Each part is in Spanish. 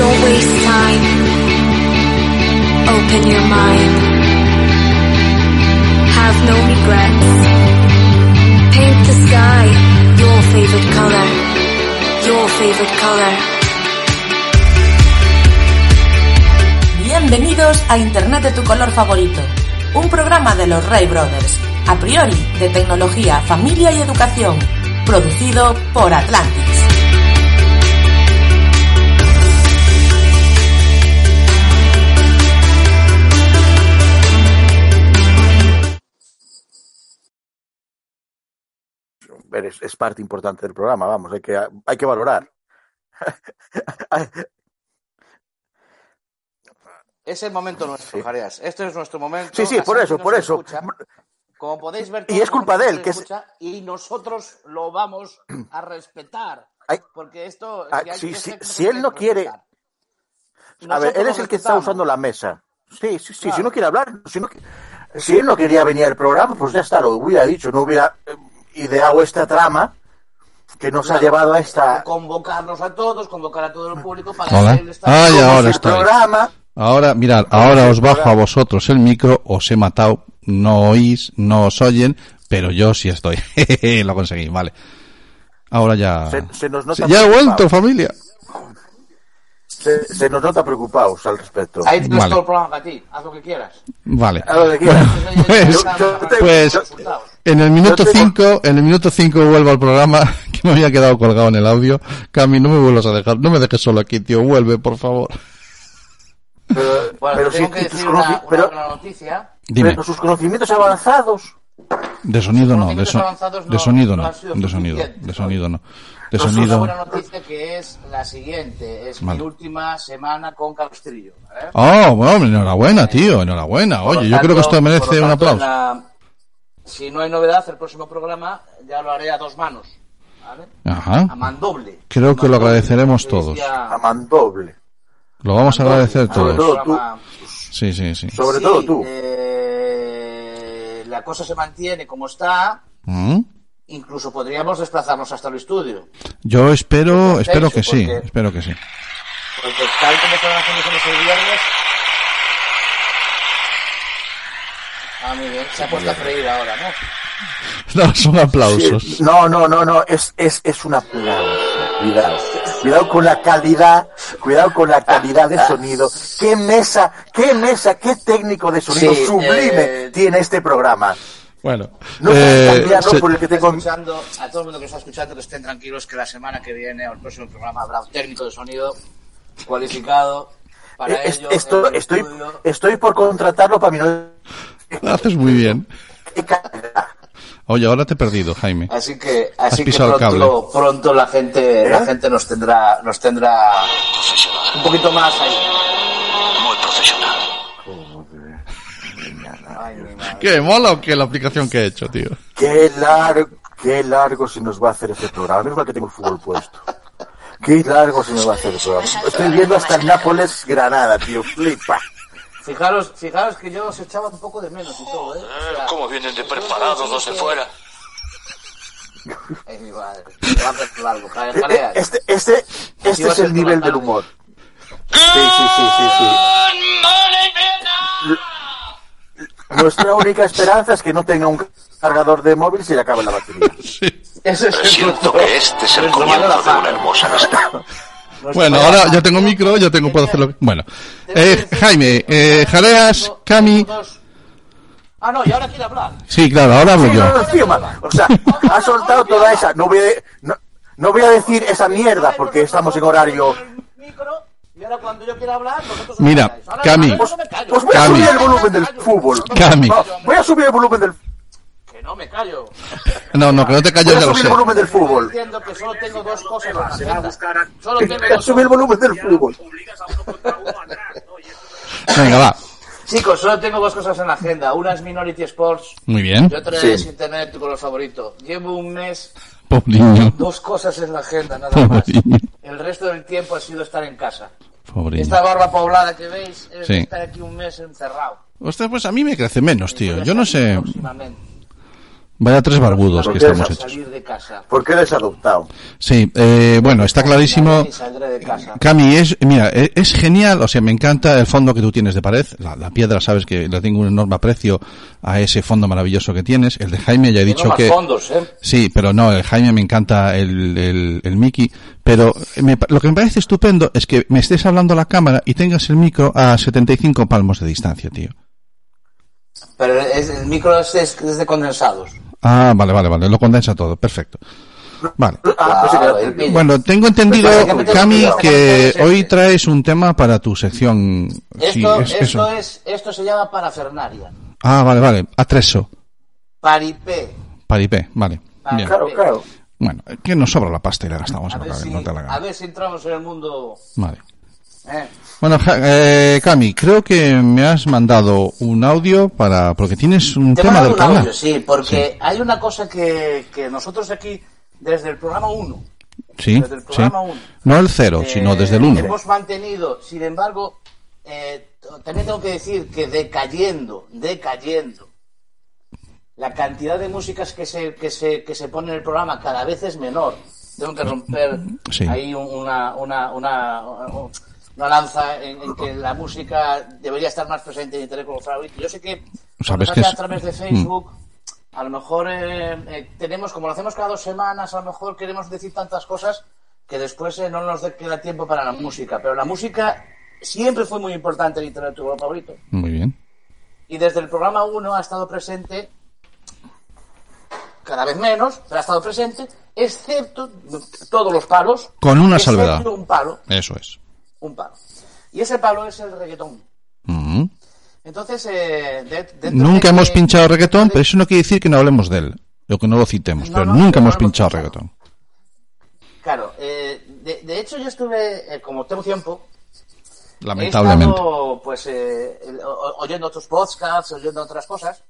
Don't waste time. Open your mind. Have no regrets. Paint the sky your favorite color. Your favorite color. Bienvenidos a Internet de tu color favorito, un programa de los Ray Brothers, a priori de tecnología, familia y educación, producido por Atlantis. Es, es parte importante del programa, vamos, hay que, hay que valorar. Es el momento nuestro, Sí. Jareas. Este es nuestro momento. Sí, sí, por eso, por eso. escucha. Como podéis ver, Y es culpa de él, que es- Y nosotros lo vamos a respetar. Ay. Porque esto. Ah, hay que sí, ser- si él no quiere- A ver, él es el que está usando la mesa. Sí, sí, sí, Claro. si no quiere hablar, si, no, si él no quería venir al programa, pues ya está, lo hubiera dicho, no hubiera eh, ideado esta trama que nos ha llevado a esta Convocarnos a todos, convocar a todo el público para Hola. Ay, como ahora estoy. programa. Ahora, mirad, ahora os bajo a vosotros el micro, os he matado, no oís, no os oyen, pero yo sí estoy. Lo conseguí, vale. Ahora ya... Se, se nos nota ya he vuelto, preocupados. familia. Se, se nos nota preocupados al respecto. Ahí tienes Vale. todo el programa para ti. Haz lo que quieras. Vale. A lo que quieras. Pues, pues, en el minuto Yo tengo- 5, en el minuto 5 vuelvo al programa, que me había quedado colgado en el audio. Cami, no me vuelvas a dejar, no me dejes solo aquí, tío, vuelve, por favor. pero, Bueno, pero te tengo que decir una, una pero- buena noticia. Dime, pero sus conocimientos avanzados. de sonido no, de, no- de sonido no de sonido, suficientes, de sonido no. De Una sonido... buena noticia que es la siguiente. Es Vale. mi última semana con Cabestrillo. ¿vale? Oh, bueno, enhorabuena, tío, enhorabuena. Oye, yo creo que esto merece un aplauso. en la- Si no hay novedad, el próximo programa ya lo haré a dos manos. ¿vale? Ajá. A mandoble. Creo que lo agradeceremos todos. A mandoble. Lo vamos a agradecer Sobre todos. todo tú. Programa- Sí, sí, sí. Sobre Sí, todo tú. eh, la cosa se mantiene como está. ¿Mm? Incluso podríamos desplazarnos hasta el estudio. Yo espero, espero que sí, espero que sí. Porque tal como están las condiciones el viernes. Ah, muy bien. Se ha puesto a freír ahora, ¿no? No, son aplausos. Sí, No, no, no, no, es, es, es un aplauso. Cuidado. Cuidado con la calidad, cuidado con la calidad de sonido. Qué mesa, qué mesa, qué técnico de sonido Sí, sublime eh, tiene este programa. Bueno, No eh, cambiarlo se- por el que tengo. escuchando, a todo el mundo que está escuchando, que estén tranquilos que la semana que viene o el próximo programa habrá un técnico de sonido cualificado para Eh, es- ello. esto- estoy, estoy por contratarlo para mi no- lo haces muy bien. Oye, ahora te he perdido, Jaime. Así que, así que pronto, pronto la gente, la ¿Eh? gente nos tendrá, nos tendrá un poquito más ahí. Muy profesional. ¿Qué mola o qué la aplicación que he hecho, tío? Qué largo, qué largo se nos va a hacer este programa. Menos mal que tengo el fútbol puesto. Qué largo se nos va a hacer el programa. Estoy viendo hasta el Nápoles Granada, tío. Flipa. Fijaros, fijaros que yo os echaba un poco de menos y todo, ¿eh? O sea, ¿Cómo vienen de preparados los de fuera? Ay, mi madre. Eh. Este, este, este es el nivel del humor. Sí, sí, sí, sí, sí. Nuestra única esperanza es que no tenga un cargador de móvil y se le acabe la batería. Sí. Eso es Siento que este es el comienzo de una hermosa amistad. Bueno, ahora ya tengo micro, ya tengo, puedo hacerlo. Bueno, eh, Jaime, eh, Jareas, Cami. Ah, no, y ahora quiere hablar. Sí, claro, ahora hablo Sí, no, no, yo. O sea, ha soltado toda esa. No voy a, no, no voy a decir esa mierda porque estamos en horario. Micro, Y ahora cuando yo quiera hablar, vosotros os Mira. Ahora- Cami. Pues voy a subir el volumen del fútbol. Cami. Voy a subir el volumen del. ¿Qué? Que no me callo. No, no, que no te calles, a lo subir sé. el volumen del fútbol. diciendo que solo tengo dos cosas en la agenda. Solo tengo a dos subir el volumen del fútbol. Venga, va. Chicos, solo tengo dos cosas en la agenda. Una es Minority Sports Muy bien. y otra Sí. es Internet, tu color favorito. Llevo un mes, Pobre niño. dos cosas en la agenda, nada más. El resto del tiempo ha sido estar en casa. Pobre Esta barba poblada que veis es Sí. estar aquí un mes encerrado. Ostras, pues a mí me crece menos, tío. A Yo no sé. Vaya tres barbudos que estamos hechos. salir de casa. ¿Por qué eres adoptado? Sí, eh, bueno, está clarísimo. Cami, es, mira, e- es genial, o sea, me encanta el fondo que tú tienes de pared, la, la piedra, sabes que le tengo un enorme aprecio a ese fondo maravilloso que tienes, el de Jaime ya he dicho que... fondos, ¿eh? Sí, pero no, el Jaime me encanta el, el, el Mickey, pero me lo que me parece estupendo es que me estés hablando a la cámara y tengas el micro a 75 palmos de distancia, tío. Pero es- el micro es, es- es de condensados. Ah, vale, vale, vale, lo condensa todo, perfecto. Vale. Ah, pues vídeo. Bueno, tengo entendido, Cami, que hoy traes un tema para tu sección. Sí, Esto, es esto, eso. es, esto se llama parafernaria. Ah, vale, vale, atreso, Paripé. paripé, vale. Claro, claro. Bueno, que nos sobra la pasta y la gastamos A en ver, si, no te la a ver si entramos en el mundo. Vale. ¿Eh? Bueno, Ja- eh, Cami, creo que me has mandado un audio para, porque tienes un Te tema del un canal. audio, sí, porque hay una cosa que, que nosotros aquí, desde el programa 1, Sí, desde el sí. programa uno. No el cero, sino desde el uno. Eh, Hemos mantenido, sin embargo, eh, también tengo que decir que decayendo, decayendo, la cantidad de músicas que se, que se, que se pone en el programa cada vez es menor. Tengo que romper Sí. ahí un- una, una, una, una lanza en, en que la música debería estar más presente en Internet favorito. Yo sé que Sabes es- a través de Facebook, a lo mejor eh, eh, tenemos, como lo hacemos cada dos semanas, a lo mejor queremos decir tantas cosas que después eh, no nos queda tiempo para la música. Pero la música siempre fue muy importante en Internet, favorito. Muy bien. Y desde el programa 1 ha estado presente, cada vez menos, pero ha estado presente, excepto todos los palos. Con una salvedad. un palo, Eso es. Un palo. Y ese palo es el reggaetón. Entonces, eh, de- Nunca de hemos que- pinchado reggaetón, de- pero eso no quiere decir que no hablemos de él. O que no lo citemos, No, pero no, nunca no hemos pinchado pinchado. reggaetón. Claro, eh, de, de hecho yo estuve, eh, como tengo tiempo, Lamentablemente. he estado pues eh, oyendo otros podcasts, oyendo otras cosas,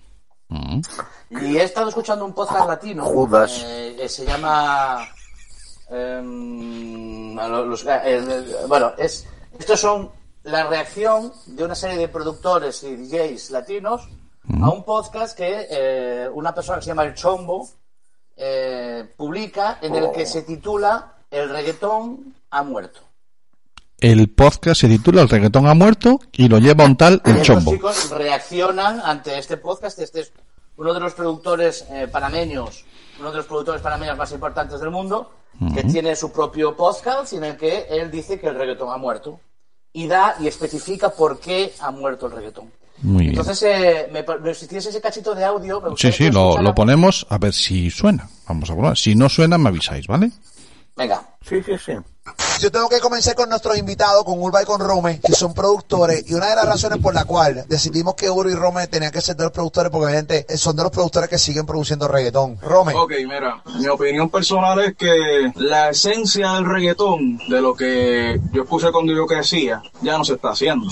y he estado escuchando un podcast latino. Judas. eh, que se llama... em, a los- eh, el- bueno, es, estos son la reacción de una serie de productores y DJs latinos a un podcast que eh, una persona que se llama El Chombo eh, publica en el que se titula El reggaetón ha muerto. El podcast se titula El reggaetón ha muerto y lo lleva un tal El Chombo. chicos reaccionan ante este podcast. Este es uno de los productores eh, panameños, uno de los productores panameños más importantes del mundo, que tiene su propio podcast en el que él dice que el reggaetón ha muerto. Y da y especifica por qué ha muerto el reggaetón. Muy bien. Entonces, eh, me, me- si tienes ese cachito de audio, me Sí, sí, lo, lo ponemos a ver si suena. Vamos a probar. Si no suena, me avisáis, ¿vale? Venga. Sí, sí, sí. Yo tengo que comenzar con nuestros invitados, con Urba y con Rome, que son productores, y una de las razones por la cual decidimos que Urba y Rome tenían que ser de los productores, porque obviamente eh, son de los productores que siguen produciendo reggaetón. Rome. Ok, mira, mi opinión personal es que la esencia del reggaetón, de lo que yo puse cuando yo crecía, ya no se está haciendo.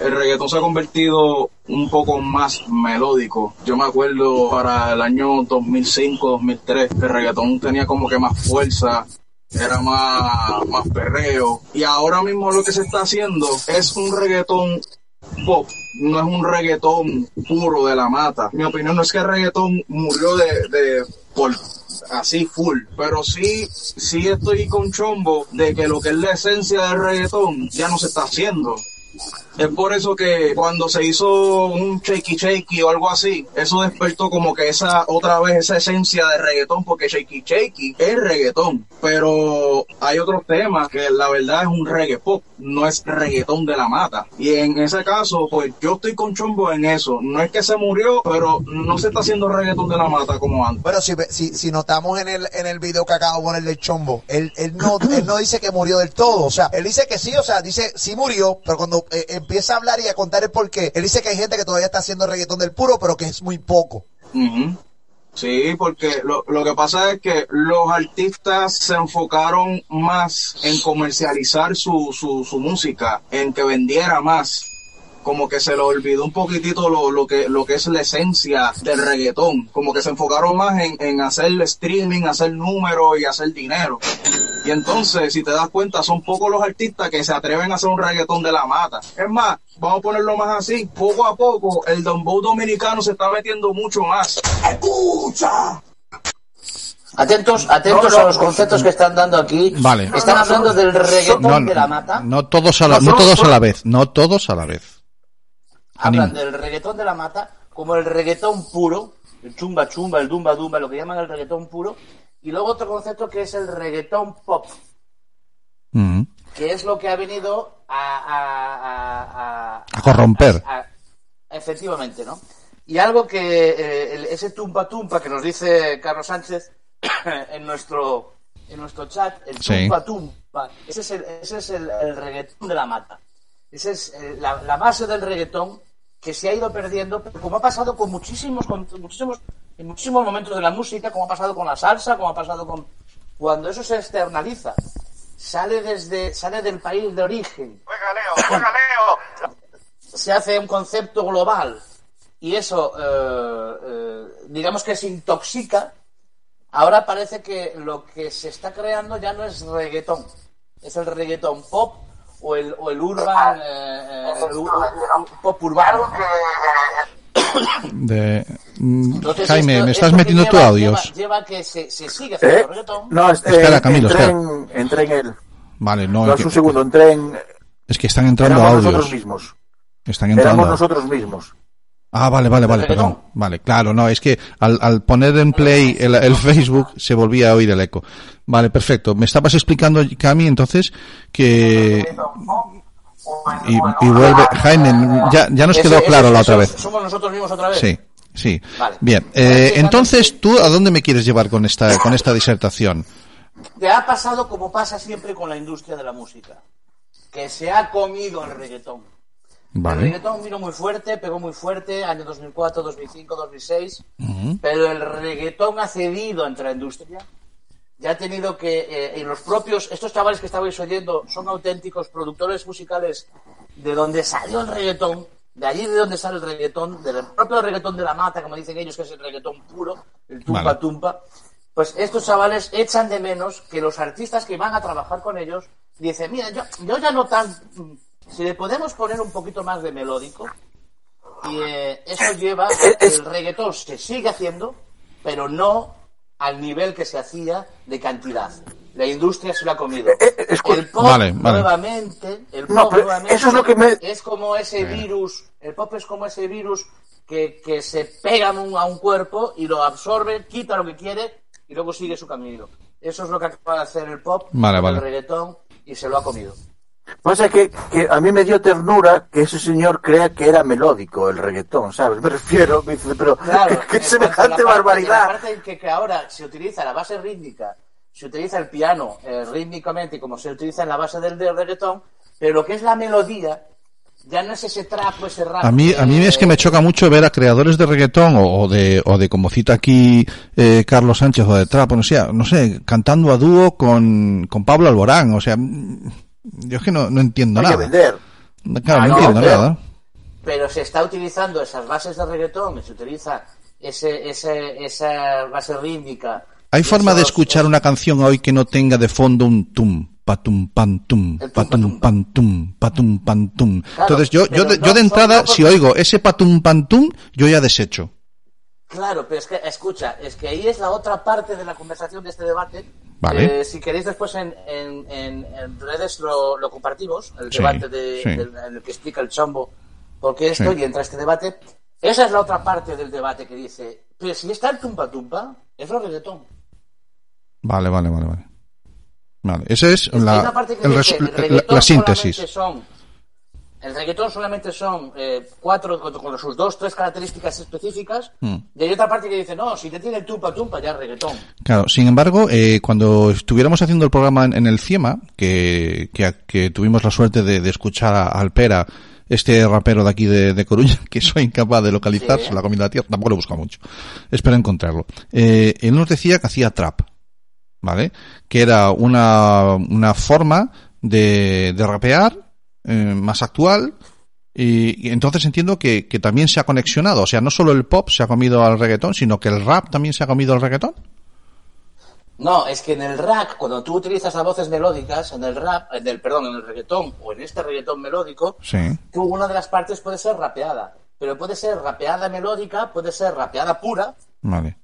El reggaetón se ha convertido un poco más melódico. Yo me acuerdo para el año 2005, 2003, el reggaetón tenía como que más fuerza, era más, más perreo. Y ahora mismo lo que se está haciendo es un reggaetón pop, no es un reggaetón puro de la mata. Mi opinión no es que el reggaetón murió de, de por así full, pero sí, sí estoy con chombo de que lo que es la esencia del reggaetón ya no se está haciendo. Es por eso que cuando se hizo un shaky shaky o algo así, eso despertó como que esa otra vez esa esencia de reggaetón, porque shaky shaky es reggaetón, pero hay otros temas que la verdad es un reggae pop, no es reggaetón de la mata. Y en ese caso, pues yo estoy con chombo en eso. No es que se murió, pero no se está haciendo reggaetón de la mata como antes. Bueno, si, si, si notamos en el, en el video que acabo de poner del chombo, él, él, no, él no dice que murió del todo. O sea, él dice que sí, o sea, dice sí murió, pero cuando eh, empieza a hablar y a contar el porqué, él dice que hay gente que todavía está haciendo reggaetón del puro, pero que es muy poco. Sí, porque lo, lo que pasa es que los artistas se enfocaron más en comercializar su, su, su música, en que vendiera más. Como que se le olvidó un poquitito lo, lo que lo que es la esencia del reggaetón. Como que se enfocaron más en, en hacer streaming, hacer números y hacer dinero. Y entonces, si te das cuenta, son pocos los artistas que se atreven a hacer un reggaetón de la mata. Es más, vamos a ponerlo más así, poco a poco el dembow dominicano se está metiendo mucho más. ¡Escucha! Atentos, atentos No, no, a los conceptos que están dando aquí. Vale. Están hablando del reggaetón No, de la mata. no todos a la, no No, todos a la vez, no todos a la vez. Hablan del reggaetón de la mata como el reggaetón puro, el chumba chumba, el dumba dumba, lo que llaman el reggaetón puro. Y luego otro concepto que es el reggaetón pop, que es lo que ha venido a... A, a- a- A corromper. efectivamente, ¿no? Y algo que eh, ese tumpa tumpa que nos dice Carlos Sánchez en nuestro en nuestro chat, el Sí. tumpa tumpa, ese es el, ese es el, el reggaetón de la mata. Esa es eh, la, la base del reggaetón que se ha ido perdiendo, pero como ha pasado con muchísimos, con muchísimos, en muchísimos momentos de la música, como ha pasado con la salsa, como ha pasado con cuando eso se externaliza, sale desde, sale del país de origen, se hace un concepto global y eso, eh, eh, digamos que se intoxica, ahora parece que lo que se está creando ya no es reggaetón, es el reggaetón pop o el, o el urban, eh, eh, el u- u- u- pop urbano. De, Entonces, Jaime, esto- me estás que metiendo lleva- tú audios. Lleva, lleva que se, se sigue haciendo ¿Eh? reggaetón. No, es- Espera, eh, Camilo, entré espera. En, entré en el... Vale, no, No, es es un que, segundo, entré en... es que están entrando audios. nosotros mismos. Están entrando. Éramos nosotros mismos. Ah, vale, vale, vale, perdón. Vale, claro, no, es que al, al poner en play el, el Facebook se volvía a oír el eco. Vale, perfecto. Me estabas explicando, Cami, entonces, que... Y, y vuelve... Jaime, ya, ya nos Ese- quedó claro la otra vez. Somos nosotros mismos otra vez. Sí, sí. Vale. Bien, eh, entonces, ¿tú a dónde me quieres llevar con esta, con esta disertación? que ha pasado como pasa siempre con la industria de la música, que se ha comido el reggaetón. El Vale. reggaetón vino muy fuerte, pegó muy fuerte, año 2004, 2005, 2006, pero el reggaetón ha cedido entre la industria. Ya ha tenido que, eh, y los propios, estos chavales que estabais oyendo son auténticos productores musicales de donde salió el reggaetón, de allí de donde sale el reggaetón, del propio reggaetón de la mata, como dicen ellos, que es el reggaetón puro, el tumpa Vale. tumpa. Pues estos chavales echan de menos que los artistas que van a trabajar con ellos dicen, mira, yo, yo ya no tan... Si le podemos poner un poquito más de melódico, y eh, eso lleva a que el reggaetón se sigue haciendo, pero no al nivel que se hacía de cantidad. La industria se lo ha comido. eh, escu- El pop Vale, vale. nuevamente, el pop No, pero nuevamente eso es lo que me- es como ese virus, el pop es como ese virus que, que se pega a un, a un cuerpo y lo absorbe, quita lo que quiere y luego sigue su camino. Eso es lo que acaba de hacer el pop, vale. el reggaetón y se lo ha comido. Pasa que, que a mí me dio ternura que ese señor crea que era melódico el reggaetón, ¿sabes? Me refiero, me dice, pero Claro, qué a semejante la parte- barbaridad. La parte en que, que ahora se utiliza la base rítmica, se utiliza el piano eh, rítmicamente como se utiliza en la base del, del reggaetón, pero lo que es la melodía ya no es ese trapo, ese rap. A mí, a mí es que me choca mucho ver a creadores de reggaetón o, o de, o de como cita aquí eh, Carlos Sánchez o de trap, o no sé, no sé, cantando a dúo con, con Pablo Alborán, o sea, yo es que no, no entiendo Hay que nada. vender. Claro, Ah, no no, entiendo pero- nada. pero se está utilizando esas bases de reggaetón, se utiliza ese, ese, esa base rítmica. ¿Hay forma de escuchar una canción hoy que no tenga de fondo un tum, patum, pan, tum, El tum, patum, patum. pan, tum, patum, pan, tum? Claro, Entonces yo, yo, de, no yo de entrada, no si oigo ese patum, pan, tum, yo ya desecho. Claro, pero es que, escucha, es que ahí es la otra parte de la conversación de este debate. Vale. Eh, si queréis después en, en, en, en redes lo, lo compartimos, el Sí, debate de, sí. del- en el que explica el chombo por qué esto Sí. y entra este debate. Esa es la otra parte del debate que dice, pero si está el tumpa tumpa, es lo reggaetón. Vale, vale, vale, vale. Vale, esa es la, una parte que el dice, resu- el la- síntesis. son- el reggaetón solamente son eh, cuatro, con, con sus dos, tres características específicas, Hmm. y hay otra parte que dice, no, si te tiene el tumpa tumpa, ya es reggaetón. Claro, sin embargo, eh, cuando estuviéramos haciendo el programa en, en el CIEMA, que, que, que tuvimos la suerte de, de escuchar a Alpera este rapero de aquí de, de Coruña, que soy incapaz de localizar, Sí. se lo ha comido la tierra, tampoco lo he buscado mucho. Espero encontrarlo. Eh, él nos decía que hacía trap, ¿vale? Que era una, una forma de, de rapear eh, más actual. Y, y entonces entiendo que, que también se ha conexionado. O sea, no solo el pop se ha comido al reggaetón, sino que el rap también se ha comido al reggaetón. No, es que en el rap, cuando tú utilizas las voces melódicas, en el rap, en el, perdón, en el reggaetón o en este reggaetón melódico, Sí. tú una de las partes puede ser rapeada. Pero puede ser rapeada melódica, puede ser rapeada pura, Vale.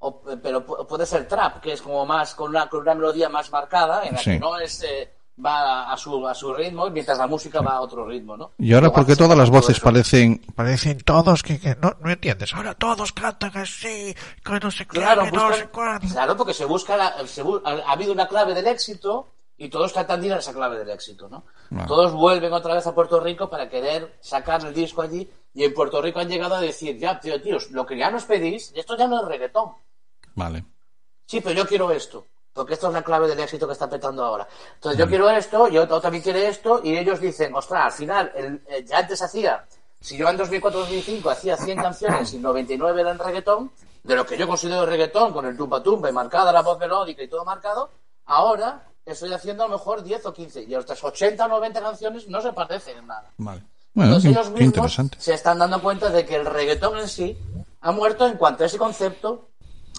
o- pero pu- puede ser trap, que es como más con una, con una melodía más marcada, en la Sí. que no es eh, va a su, a su ritmo, mientras la música va a otro ritmo, ¿no? Y ahora, Luego ¿por qué hace todas las voces parecen, Parecen todos que, que no, no entiendes. Ahora todos cantan así, que no qué, Claro, que no cuándo. claro, porque se busca la- se ha, ha habido una clave del éxito y todos tratan de ir a esa clave del éxito, ¿no? Todos vuelven otra vez a Puerto Rico para querer sacar el disco allí y en Puerto Rico han llegado a decir, ya, tío, tíos, lo que ya nos pedís, esto ya no es reggaetón. Vale. Sí, pero yo quiero esto. Porque esto es la clave del éxito que está petando ahora. Entonces, yo quiero esto, yo también quiere esto, y ellos dicen, ostras, al final, el- eh, ya antes hacía, si yo en 2004-2005 hacía 100 canciones y 99 eran reggaetón, de lo que yo considero reggaetón, con el tumba tumba y marcada la voz melódica y todo marcado, ahora estoy haciendo a lo mejor 10 o 15, y otras 80 o 90 canciones no se parecen en nada. Vale. Bueno, Entonces ellos mismos se están dando cuenta de que el reggaetón en sí ha muerto en cuanto a ese concepto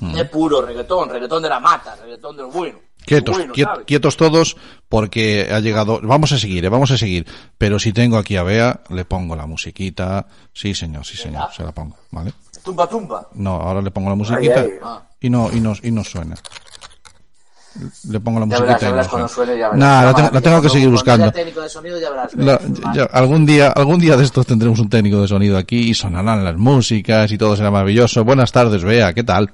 Mm. de puro reggaetón, reggaetón de la mata, reggaetón del bueno. Quietos, Bueno, quiet- ¿sabes? quietos todos, porque ha llegado. Vamos a seguir, eh, vamos a seguir. Pero si tengo aquí a Bea, le pongo la musiquita. Sí, señor, sí, señor, se la pongo, ¿vale? Tumba tumba. No, ahora le pongo la musiquita ay. Ah. y no y no y no suena. Le pongo la musiquita verás, y no suena. suene. Nah, la tengo, la maravilla. tengo que seguir buscando. técnico de sonido, ya verás. La- verás. ya- algún día, algún día de estos tendremos un técnico de sonido aquí y sonarán las músicas y todo será maravilloso. Buenas tardes, Bea, ¿qué tal?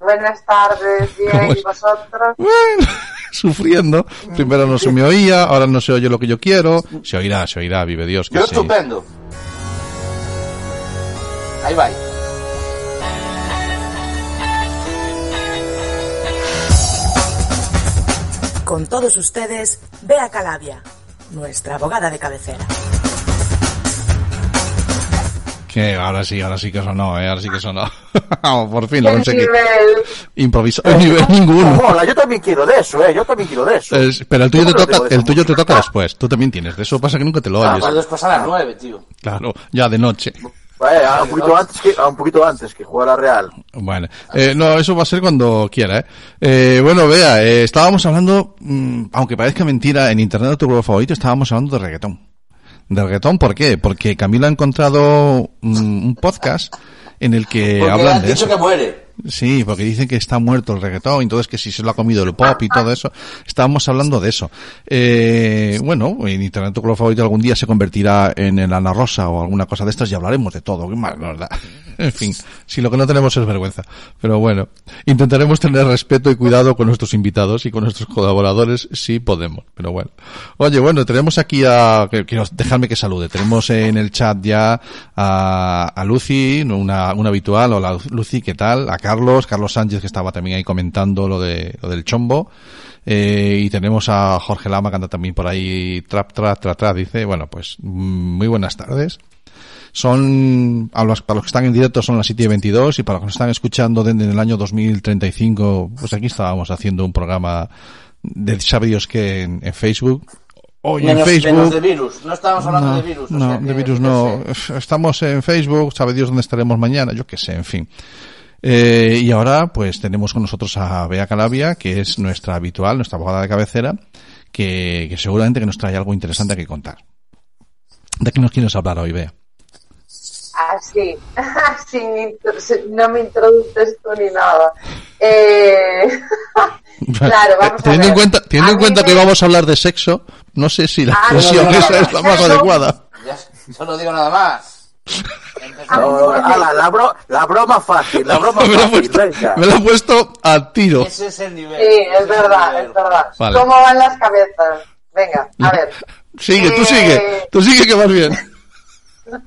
Buenas tardes, ¿Cómo bien? ¿y vosotros? Bueno, sufriendo. Primero no se me oía, ahora no se oye lo que yo quiero. Se oirá, se oirá, vive Dios que Yo sí. estupendo. Ahí va. Con todos ustedes, Bea Calabia, nuestra abogada de cabecera. Que ahora sí, ahora sí que sonó, ¿eh? ahora sí que sonó. Por fin lo ¿Qué conseguí. nivel? Improvisado. nivel ninguno. Mola, yo también quiero de eso, eh. Yo también quiero de eso. Es- pero el tuyo, Yo te toca, el tuyo te toca después. Tú también tienes. De eso pasa que nunca te lo Ah, oyes. cuando después a las nueve, tío. Claro, ya de noche. A un poquito antes que, a un poquito antes que jugar a Real. Bueno, eh, no, eso va a ser cuando quiera, ¿eh? Eh, bueno, vea, eh, estábamos hablando, mm, aunque parezca mentira, en Internet de tu grupo favorito estábamos hablando de reggaetón. ¿De reggaetón por qué? Porque Camilo ha encontrado un podcast en el que Porque hablan han de dicho eso. que muere. Sí, porque dicen que está muerto el reggaetón, entonces que si se lo ha comido el pop y todo eso. Estábamos hablando de eso. Eh, bueno, en Internet tu color favorito algún día se convertirá en el Ana Rosa o alguna cosa de estas y hablaremos de todo. Qué mal, verdad. En fin, si lo que no tenemos es vergüenza. Pero bueno, intentaremos tener respeto y cuidado con nuestros invitados y con nuestros colaboradores si podemos. Pero bueno. Oye, bueno, tenemos aquí a, quiero dejarme que salude. Tenemos en el chat ya a, a Lucy, una, una habitual. Hola Lucy, ¿qué tal? A Carlos, Carlos Sánchez que estaba también ahí comentando lo de, lo del chombo. Eh, y tenemos a Jorge Lama que anda también por ahí, trap, trap, trap, trap, dice, bueno, pues, mm, muy buenas tardes. Son, a los, para los que están en directo son las 7 y 22 y para los que están escuchando desde el año 2035, pues aquí estábamos haciendo un programa de sabe Dios que en, en Facebook. Hoy en Facebook. menos de virus. No estábamos hablando No, de virus. o no, sea que- de virus no. sé. Estamos en Facebook, sabe Dios dónde estaremos mañana, yo qué sé, en fin. Eh, y ahora, pues tenemos con nosotros a Bea Calabia, que es nuestra habitual, nuestra abogada de cabecera, que, que seguramente que nos trae algo interesante que contar. ¿De qué nos quieres hablar hoy, Bea? Así, intro- sin- no me introduces tú ni nada. Eh, claro, vamos a teniendo en cuenta, teniendo A en mí cuenta que vamos a hablar de sexo, no sé si la Ah, expresión no, no, esa es la más sexo. adecuada. Ya, solo digo nada más. Ah, No, no, ala, la, bro- la broma fácil, la broma me, fácil, puesto, venga. me lo he puesto a tiro. Ese es el nivel. Sí, es verdad, nivel. es verdad. Vale. ¿Cómo van las cabezas? Venga, a ver. Sigue, tú sigue, tú sigue que vas bien.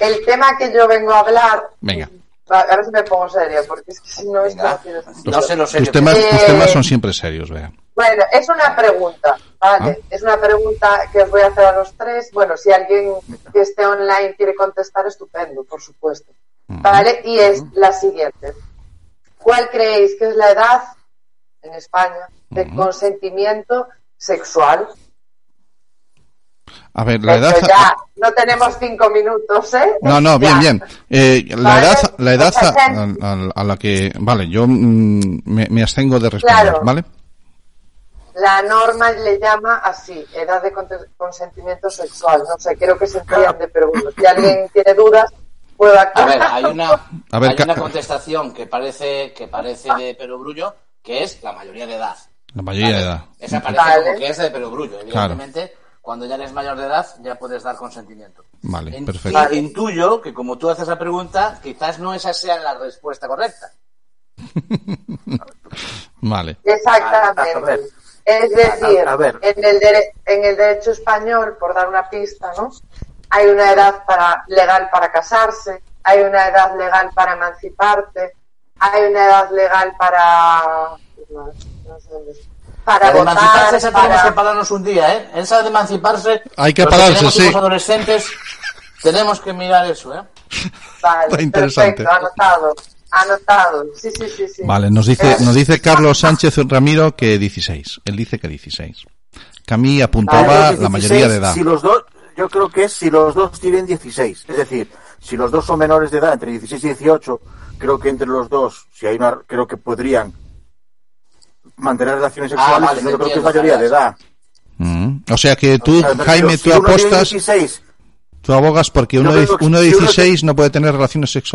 El tema que yo vengo a hablar. Venga. Ahora sí me pongo serio, porque es que si no, esto no tiene sentido. No sé lo Tus serio. temas, Eh, tus temas son siempre serios, Bea. Bueno, es una pregunta, ¿vale? Es una pregunta que os voy a hacer a los tres. Bueno, si alguien que esté online quiere contestar, estupendo, por supuesto. ¿Vale? Y es la siguiente. ¿Cuál creéis que es la edad en España de consentimiento sexual? A ver, la edad... Ya no tenemos cinco minutos, ¿eh? No, no, bien, bien. Eh, la Vale, edad, la edad a, a- a la que, vale, yo mm, me, me abstengo de responder, Claro. ¿vale? La norma le llama así, edad de conte- consentimiento sexual. No sé, creo que se entiende, pero bueno, si alguien tiene dudas, puedo A aclarar. ver, hay una, A ver, hay una contestación que parece, que parece de perogrullo, que es la mayoría de edad. La mayoría de edad. Esa parece Vale. como que es de perogrullo. Evidentemente, cuando ya eres mayor de edad, ya puedes dar consentimiento. Vale, In- perfecto. y Intuyo que como tú haces la pregunta, quizás no esa sea la respuesta correcta. Vale. A. Exactamente. Es decir, A- a ver. En, el dere- en el derecho español, por dar una pista, ¿no? Hay una edad para, legal para casarse, hay una edad legal para emanciparte, hay una edad legal para... no, no sé dónde está. Para La de votar, emanciparse esa tenemos que pararnos un día, ¿eh? Esa de emanciparse... Hay que los pararse, tenemos sí. hijos adolescentes, tenemos que mirar eso, ¿eh? Vale, Está interesante. perfecto, anotado, anotado. Sí, sí, sí, sí. Vale, nos dice, Eh, nos dice Carlos Sánchez Ramiro que 16. Él dice que 16. Camille apuntaba Vale, la mayoría de edad. Si los dos, yo creo que es si los dos tienen 16. Es decir, si los dos son menores de edad, entre 16 y 18, creo que entre los dos, si hay una, creo que podrían mantener relaciones Ah, sexuales, vale, yo creo que es mayoría de edad. Mm. O sea que tú, O sea, Jaime, si tú apostas, 16, tú abogas porque uno, uno de si uno 16 no puede tener relaciones sexuales